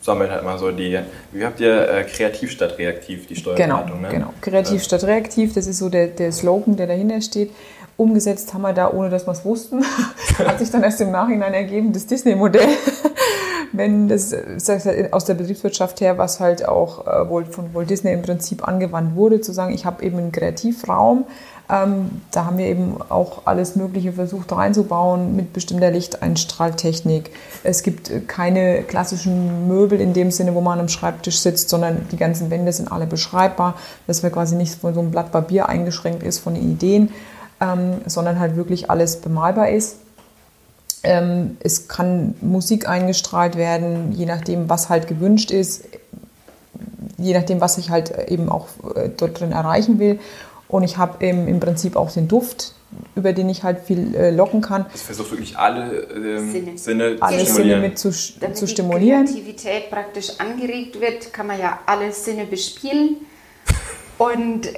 sammelt halt mal so die. Wie habt ihr äh, kreativ statt reaktiv die Genau, Steuerberatung, ne? genau. Kreativ statt reaktiv, das ist so der, der Slogan, der dahinter steht. Umgesetzt haben wir da, ohne dass wir es wussten. Hat sich dann erst im Nachhinein ergeben, das Disney-Modell. Wenn das äh, aus der Betriebswirtschaft her, was halt auch äh, wohl von Walt Disney im Prinzip angewandt wurde, zu sagen, ich habe eben einen Kreativraum. Ähm, da haben wir eben auch alles Mögliche versucht reinzubauen mit bestimmter Lichteinstrahltechnik. Es gibt äh, keine klassischen Möbel in dem Sinne, wo man am Schreibtisch sitzt, sondern die ganzen Wände sind alle beschreibbar, dass man quasi nicht von so einem Blatt Papier eingeschränkt ist von Ideen, ähm, sondern halt wirklich alles bemalbar ist. Ähm, es kann Musik eingestrahlt werden, je nachdem, was halt gewünscht ist, je nachdem, was ich halt eben auch äh, dort drin erreichen will. Und ich habe im Prinzip auch den Duft, über den ich halt viel äh, locken kann. Es versucht wirklich alle ähm, Sinne. Sinne, Alle zu Sinne stimulieren. mit zu, Damit zu die stimulieren. Kreativität praktisch angeregt wird, kann man ja alle Sinne bespielen. Und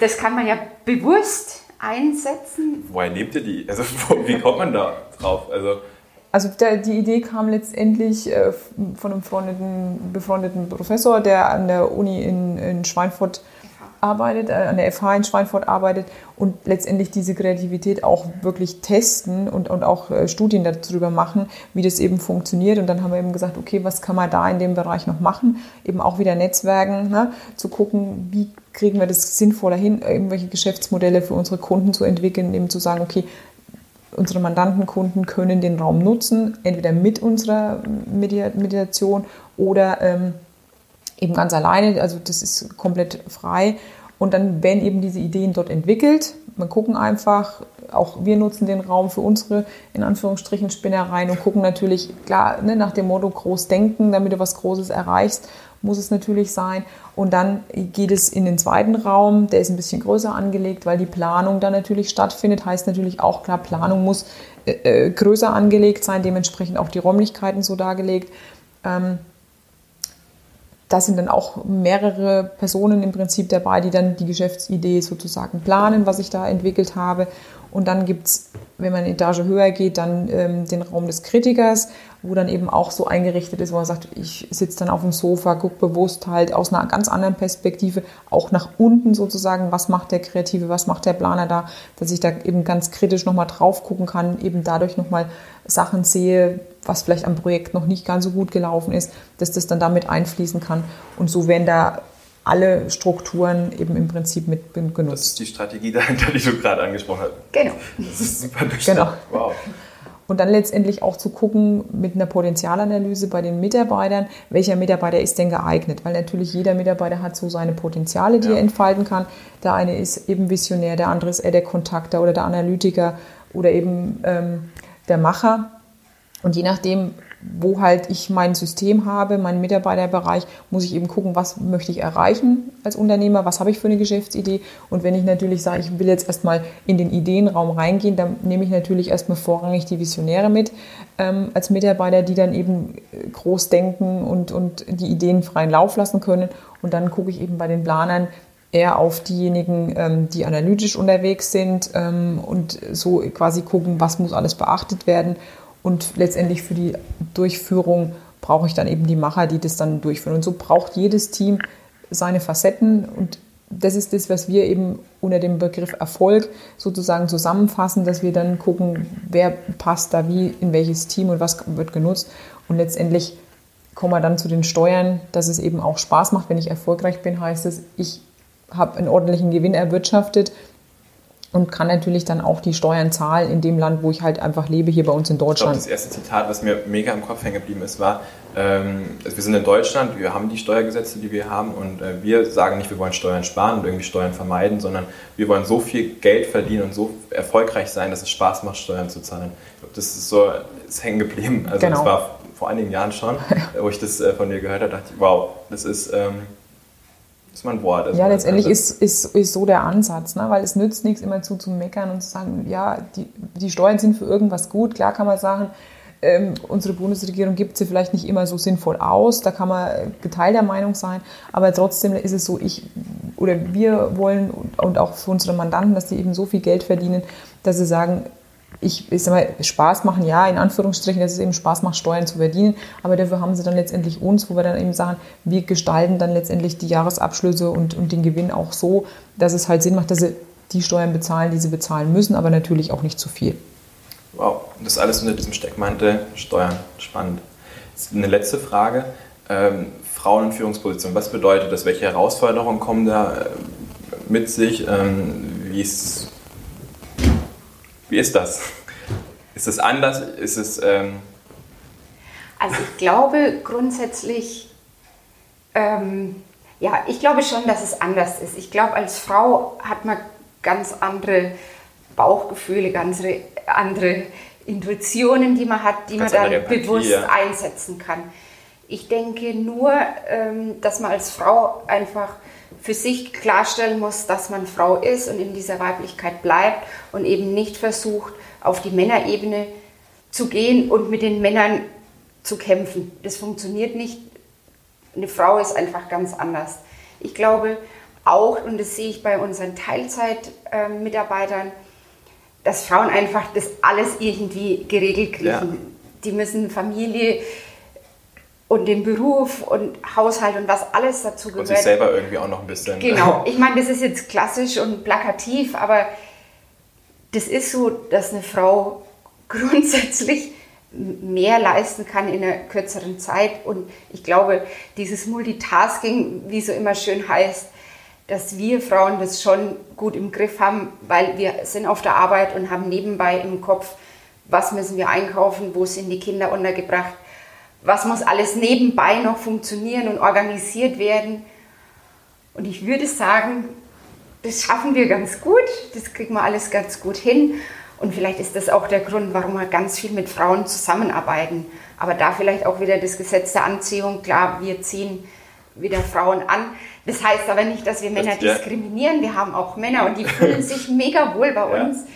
das kann man ja bewusst einsetzen. Woher nehmt ihr die? Also wo, wie kommt man da drauf? Also Also der, die Idee kam letztendlich äh, von einem befreundeten, befreundeten Professor, der an der Uni in, in Schweinfurt arbeitet, äh, an der FH in Schweinfurt arbeitet und letztendlich diese Kreativität auch wirklich testen und, und auch äh, Studien darüber machen, wie das eben funktioniert. Und dann haben wir eben gesagt, okay, was kann man da in dem Bereich noch machen? Eben auch wieder Netzwerken, ne? zu gucken, wie kriegen wir das sinnvoller hin, irgendwelche Geschäftsmodelle für unsere Kunden zu entwickeln, eben zu sagen, okay, unsere Mandantenkunden können den Raum nutzen, entweder mit unserer Mediation oder ähm, eben ganz alleine. Also das ist komplett frei. Und dann werden eben diese Ideen dort entwickelt. Wir gucken einfach, auch wir nutzen den Raum für unsere, in Anführungsstrichen, Spinnereien und gucken natürlich, klar, ne, nach dem Motto groß denken, damit du was Großes erreichst, muss es natürlich sein. Und dann geht es in den zweiten Raum, der ist ein bisschen größer angelegt, weil die Planung da natürlich stattfindet. Heißt natürlich auch, klar, Planung muss äh, äh größer angelegt sein, dementsprechend auch die Räumlichkeiten so dargelegt. Ähm, da sind dann auch mehrere Personen im Prinzip dabei, die dann die Geschäftsidee sozusagen planen, was ich da entwickelt habe. Und dann gibt es, wenn man eine Etage höher geht, dann ähm, den Raum des Kritikers, wo dann eben auch so eingerichtet ist, wo man sagt, ich sitze dann auf dem Sofa, gucke bewusst halt aus einer ganz anderen Perspektive, auch nach unten sozusagen, was macht der Kreative, was macht der Planer da, dass ich da eben ganz kritisch nochmal drauf gucken kann, eben dadurch nochmal Sachen sehe, was vielleicht am Projekt noch nicht ganz so gut gelaufen ist, dass das dann damit einfließen kann. Und so werden da alle Strukturen eben im Prinzip mit genutzt. Das ist die Strategie dahinter, die du gerade angesprochen hast. Genau. Das ist super durchdacht. Genau. Wow. Und dann letztendlich auch zu gucken mit einer Potenzialanalyse bei den Mitarbeitern, welcher Mitarbeiter ist denn geeignet? Weil natürlich jeder Mitarbeiter hat so seine Potenziale, die ja. er entfalten kann. Der eine ist eben Visionär, der andere ist eher der Kontakter oder der Analytiker oder eben ähm, der Macher. Und je nachdem, wo halt ich mein System habe, meinen Mitarbeiterbereich, muss ich eben gucken, was möchte ich erreichen als Unternehmer, was habe ich für eine Geschäftsidee. Und wenn ich natürlich sage, ich will jetzt erstmal in den Ideenraum reingehen, dann nehme ich natürlich erstmal vorrangig die Visionäre mit ähm, als Mitarbeiter, die dann eben groß denken und, und die Ideen freien Lauf lassen können. Und dann gucke ich eben bei den Planern, eher auf diejenigen, ähm, die analytisch unterwegs sind ähm, und so quasi gucken, was muss alles beachtet werden und letztendlich für die Durchführung brauche ich dann eben die Macher, die das dann durchführen. Und so braucht jedes Team seine Facetten und das ist das, was wir eben unter dem Begriff Erfolg sozusagen zusammenfassen, dass wir dann gucken, wer passt da wie in welches Team und was wird genutzt. Und letztendlich kommen wir dann zu den Steuern, dass es eben auch Spaß macht. Wenn ich erfolgreich bin, heißt es, ich habe einen ordentlichen Gewinn erwirtschaftet, und kann natürlich dann auch die Steuern zahlen in dem Land, wo ich halt einfach lebe, hier bei uns in Deutschland. Glaub, das erste Zitat, was mir mega im Kopf hängen geblieben ist, war, ähm, wir sind in Deutschland, wir haben die Steuergesetze, die wir haben und äh, wir sagen nicht, wir wollen Steuern sparen und irgendwie Steuern vermeiden, sondern wir wollen so viel Geld verdienen und so erfolgreich sein, dass es Spaß macht, Steuern zu zahlen. Ich glaube, das ist so, ist hängen geblieben. Also genau. das war vor einigen Jahren schon, wo ich das äh, von dir gehört habe, dachte ich, wow, das ist... Ähm, ist mein Wort. Also ja, letztendlich ist, ist, ist so der Ansatz, ne? weil es nützt nichts, immer zu, zu meckern und zu sagen, ja, die, die Steuern sind für irgendwas gut. Klar kann man sagen, ähm, unsere Bundesregierung gibt sie vielleicht nicht immer so sinnvoll aus, da kann man geteilter Meinung sein, aber trotzdem ist es so, ich oder wir wollen und auch für unsere Mandanten, dass sie eben so viel Geld verdienen, dass sie sagen, ich, ich sag mal, Spaß machen, ja, in Anführungsstrichen, dass es eben Spaß macht, Steuern zu verdienen. Aber dafür haben sie dann letztendlich uns, wo wir dann eben sagen, wir gestalten dann letztendlich die Jahresabschlüsse und, und den Gewinn auch so, dass es halt Sinn macht, dass sie die Steuern bezahlen, die sie bezahlen müssen, aber natürlich auch nicht zu viel. Wow, das alles unter diesem Steckmantel Steuern. Spannend. Eine letzte Frage. Ähm, Frauen in Führungspositionen, was bedeutet das? Welche Herausforderungen kommen da äh, mit sich? Ähm, wie ist wie ist das? Ist es anders? Ist es. Ähm also, ich glaube grundsätzlich. Ähm, ja, ich glaube schon, dass es anders ist. Ich glaube, als Frau hat man ganz andere Bauchgefühle, ganz andere Intuitionen, die man hat, die ganz man dann Empathie, bewusst ja. einsetzen kann. Ich denke nur, ähm, dass man als Frau einfach für sich klarstellen muss, dass man Frau ist und in dieser Weiblichkeit bleibt und eben nicht versucht, auf die Männerebene zu gehen und mit den Männern zu kämpfen. Das funktioniert nicht. Eine Frau ist einfach ganz anders. Ich glaube auch, und das sehe ich bei unseren Teilzeitmitarbeitern, dass Frauen einfach das alles irgendwie geregelt kriegen. Ja. Die müssen Familie und den Beruf und Haushalt und was alles dazu gehört. Und sich selber irgendwie auch noch ein bisschen. Genau, ich meine, das ist jetzt klassisch und plakativ, aber das ist so, dass eine Frau grundsätzlich mehr leisten kann in einer kürzeren Zeit. Und ich glaube, dieses Multitasking, wie so immer schön heißt, dass wir Frauen das schon gut im Griff haben, weil wir sind auf der Arbeit und haben nebenbei im Kopf, was müssen wir einkaufen, wo sind die Kinder untergebracht, was muss alles nebenbei noch funktionieren und organisiert werden. Und ich würde sagen, das schaffen wir ganz gut, das kriegen wir alles ganz gut hin. Und vielleicht ist das auch der Grund, warum wir ganz viel mit Frauen zusammenarbeiten. Aber da vielleicht auch wieder das Gesetz der Anziehung. Klar, wir ziehen wieder Frauen an. Das heißt aber nicht, dass wir Männer das, diskriminieren. Wir haben auch Männer und die fühlen sich mega wohl bei uns. Ja.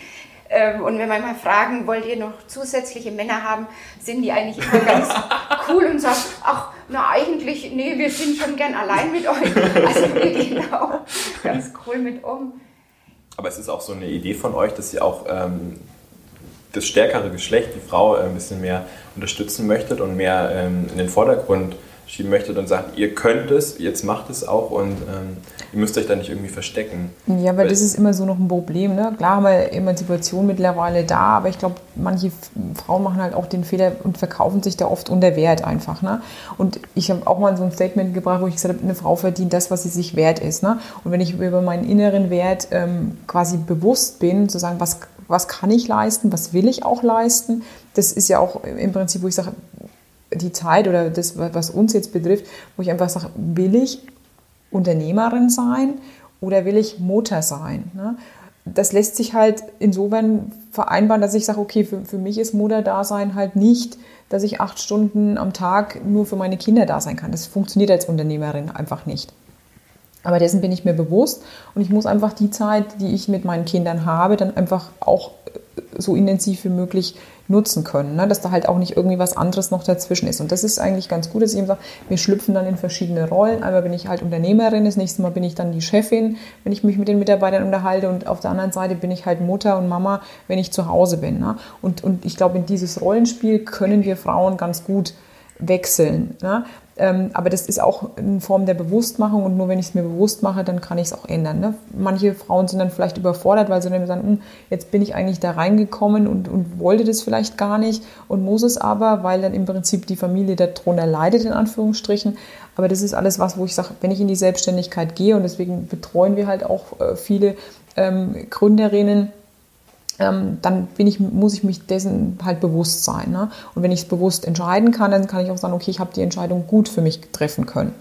Ähm, und wenn wir mal fragen, wollt ihr noch zusätzliche Männer haben, sind die eigentlich immer ganz cool und sagen, ach, na eigentlich, nee, wir sind schon gern allein mit euch. Also wir gehen auch ganz cool mit um. Aber es ist auch so eine Idee von euch, dass ihr auch ähm, das stärkere Geschlecht, die Frau, äh, ein bisschen mehr unterstützen möchtet und mehr ähm, in den Vordergrund schieben möchtet und sagt, ihr könnt es, jetzt macht es auch und ähm, ihr müsst euch da nicht irgendwie verstecken. Ja, weil, weil das ist immer so noch ein Problem. Ne? Klar haben wir Emanzipation mittlerweile da, aber ich glaube, manche Frauen machen halt auch den Fehler und verkaufen sich da oft unter Wert einfach. Ne? Und ich habe auch mal so ein Statement gebracht, wo ich gesagt habe, eine Frau verdient das, was sie sich wert ist. Ne? Und wenn ich über meinen inneren Wert ähm, quasi bewusst bin, zu sagen, was, was kann ich leisten, was will ich auch leisten, das ist ja auch im Prinzip, wo ich sage, die Zeit oder das, was uns jetzt betrifft, wo ich einfach sage, will ich Unternehmerin sein oder will ich Mutter sein? Ne? Das lässt sich halt insofern vereinbaren, dass ich sage, okay, für, für mich ist Mutterdasein halt nicht, dass ich acht Stunden am Tag nur für meine Kinder da sein kann. Das funktioniert als Unternehmerin einfach nicht. Aber dessen bin ich mir bewusst und ich muss einfach die Zeit, die ich mit meinen Kindern habe, dann einfach auch so intensiv wie möglich nutzen können. Ne? Dass da halt auch nicht irgendwie was anderes noch dazwischen ist. Und das ist eigentlich ganz gut, dass ich eben sage, wir schlüpfen dann in verschiedene Rollen. Einmal bin ich halt Unternehmerin, das nächste Mal bin ich dann die Chefin, wenn ich mich mit den Mitarbeitern unterhalte. Und auf der anderen Seite bin ich halt Mutter und Mama, wenn ich zu Hause bin. Ne? Und, und ich glaube, in dieses Rollenspiel können wir Frauen ganz gut wechseln. Ne? Ähm, aber das ist auch eine Form der Bewusstmachung und nur wenn ich es mir bewusst mache, dann kann ich es auch ändern. Ne? Manche Frauen sind dann vielleicht überfordert, weil sie dann sagen, hm, jetzt bin ich eigentlich da reingekommen und, und wollte das vielleicht gar nicht und muss es aber, weil dann im Prinzip die Familie darunter leidet, in Anführungsstrichen. Aber das ist alles was, wo ich sage, wenn ich in die Selbstständigkeit gehe und deswegen betreuen wir halt auch äh, viele ähm, Gründerinnen, ähm, dann ich, muss ich mich dessen halt bewusst sein. Ne? Und wenn ich es bewusst entscheiden kann, dann kann ich auch sagen, okay, ich habe die Entscheidung gut für mich treffen können.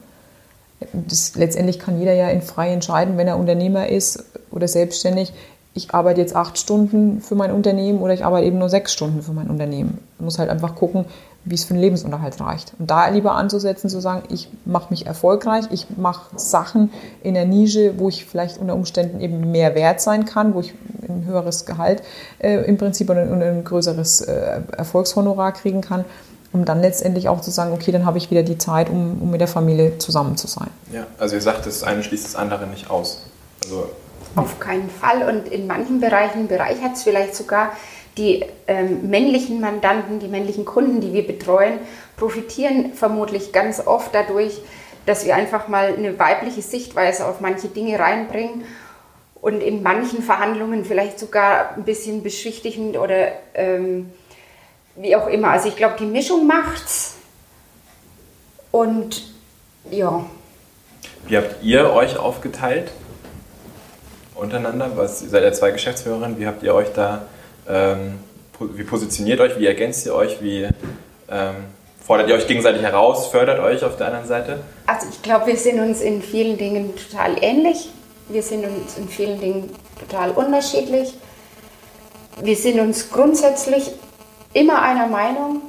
Das, letztendlich kann jeder ja in frei entscheiden, wenn er Unternehmer ist oder selbstständig, ich arbeite jetzt acht Stunden für mein Unternehmen oder ich arbeite eben nur sechs Stunden für mein Unternehmen. Man muss halt einfach gucken, wie es für den Lebensunterhalt reicht. Und da lieber anzusetzen, zu sagen, ich mache mich erfolgreich, ich mache Sachen in der Nische, wo ich vielleicht unter Umständen eben mehr wert sein kann, wo ich ein höheres Gehalt äh, im Prinzip und ein, ein größeres äh, Erfolgshonorar kriegen kann, um dann letztendlich auch zu sagen, okay, dann habe ich wieder die Zeit, um, um mit der Familie zusammen zu sein. Ja, also ihr sagt, das eine schließt das andere nicht aus. Also auf keinen Fall. Und in manchen Bereichen bereichert es vielleicht sogar die ähm, männlichen Mandanten, die männlichen Kunden, die wir betreuen, profitieren vermutlich ganz oft dadurch, dass wir einfach mal eine weibliche Sichtweise auf manche Dinge reinbringen und in manchen Verhandlungen vielleicht sogar ein bisschen beschwichtigend oder ähm, wie auch immer. Also ich glaube, die Mischung macht's. Und ja. Wie habt ihr euch aufgeteilt? untereinander? Was, ihr seid ja zwei Geschäftsführerinnen, wie habt ihr euch da, ähm, wie positioniert euch, wie ergänzt ihr euch, wie ähm, fordert ihr euch gegenseitig heraus, fördert euch auf der anderen Seite? Also ich glaube, wir sind uns in vielen Dingen total ähnlich. Wir sind uns in vielen Dingen total unterschiedlich. Wir sind uns grundsätzlich immer einer Meinung.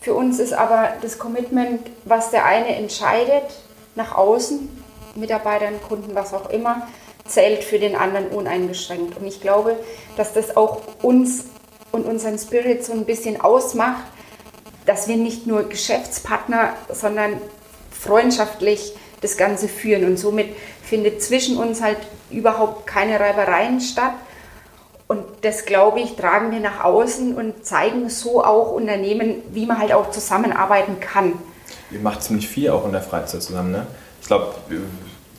Für uns ist aber das Commitment, was der eine entscheidet, nach außen, Mitarbeitern, Kunden, was auch immer, zählt für den anderen uneingeschränkt. Und ich glaube, dass das auch uns und unseren Spirit so ein bisschen ausmacht, dass wir nicht nur Geschäftspartner, sondern freundschaftlich das Ganze führen. Und somit findet zwischen uns halt überhaupt keine Reibereien statt. Und das, glaube ich, tragen wir nach außen und zeigen so auch Unternehmen, wie man halt auch zusammenarbeiten kann. Ihr macht ziemlich viel auch in der Freizeit zusammen, ne? Ich glaube,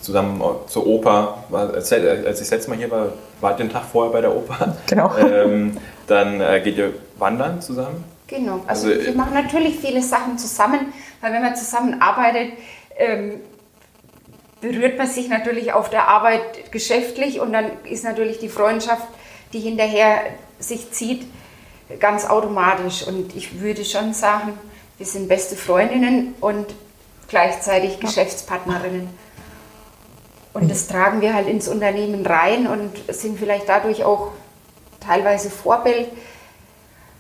zusammen zur Oper. Als ich das letzte Mal hier war, war den Tag vorher bei der Oper. Genau. Ähm, dann äh, geht ihr wandern zusammen. Genau. Also, also, wir machen natürlich viele Sachen zusammen, weil wenn man zusammen arbeitet, ähm, berührt man sich natürlich auf der Arbeit geschäftlich und dann ist natürlich die Freundschaft, die hinterher sich zieht, ganz automatisch. Und ich würde schon sagen, wir sind beste Freundinnen und gleichzeitig Geschäftspartnerinnen. Und das tragen wir halt ins Unternehmen rein und sind vielleicht dadurch auch teilweise Vorbild,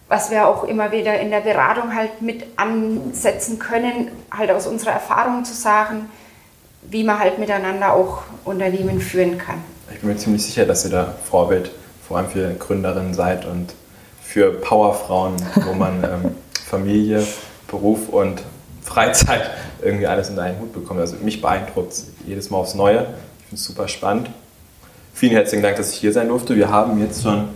was wir auch immer wieder in der Beratung halt mit ansetzen können, halt aus unserer Erfahrung zu sagen, wie man halt miteinander auch Unternehmen führen kann. Ich bin mir ziemlich sicher, dass ihr da Vorbild vor allem für Gründerinnen seid und für Powerfrauen, wo man ähm, Familie, Beruf und Freizeit irgendwie alles in einen Hut bekommt. Also mich beeindruckt es jedes Mal aufs Neue. Ich finde es super spannend. Vielen herzlichen Dank, dass ich hier sein durfte. Wir haben jetzt schon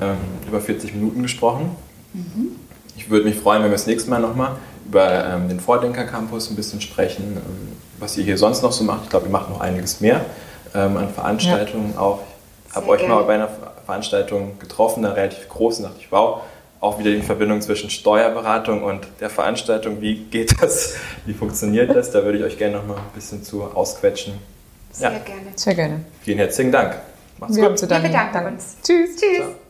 ähm, über 40 Minuten gesprochen. Mhm. Ich würde mich freuen, wenn wir das nächste Mal nochmal über ähm, den Vordenker Campus ein bisschen sprechen, ähm, was ihr hier sonst noch so macht. Ich glaube, ihr macht noch einiges mehr ähm, an Veranstaltungen ja. auch. Ich habe euch mal bei einer Veranstaltung getroffen, eine relativ große, dachte ich, wow, auch wieder die Verbindung zwischen Steuerberatung und der Veranstaltung. Wie geht das? Wie funktioniert das? Da würde ich euch gerne noch mal ein bisschen zu ausquetschen. Sehr ja. gerne. Sehr gerne. Vielen herzlichen Dank. Macht's Wir gut. Haben zu danken. Wir bedanken uns. Tschüss. Tschüss. Ciao.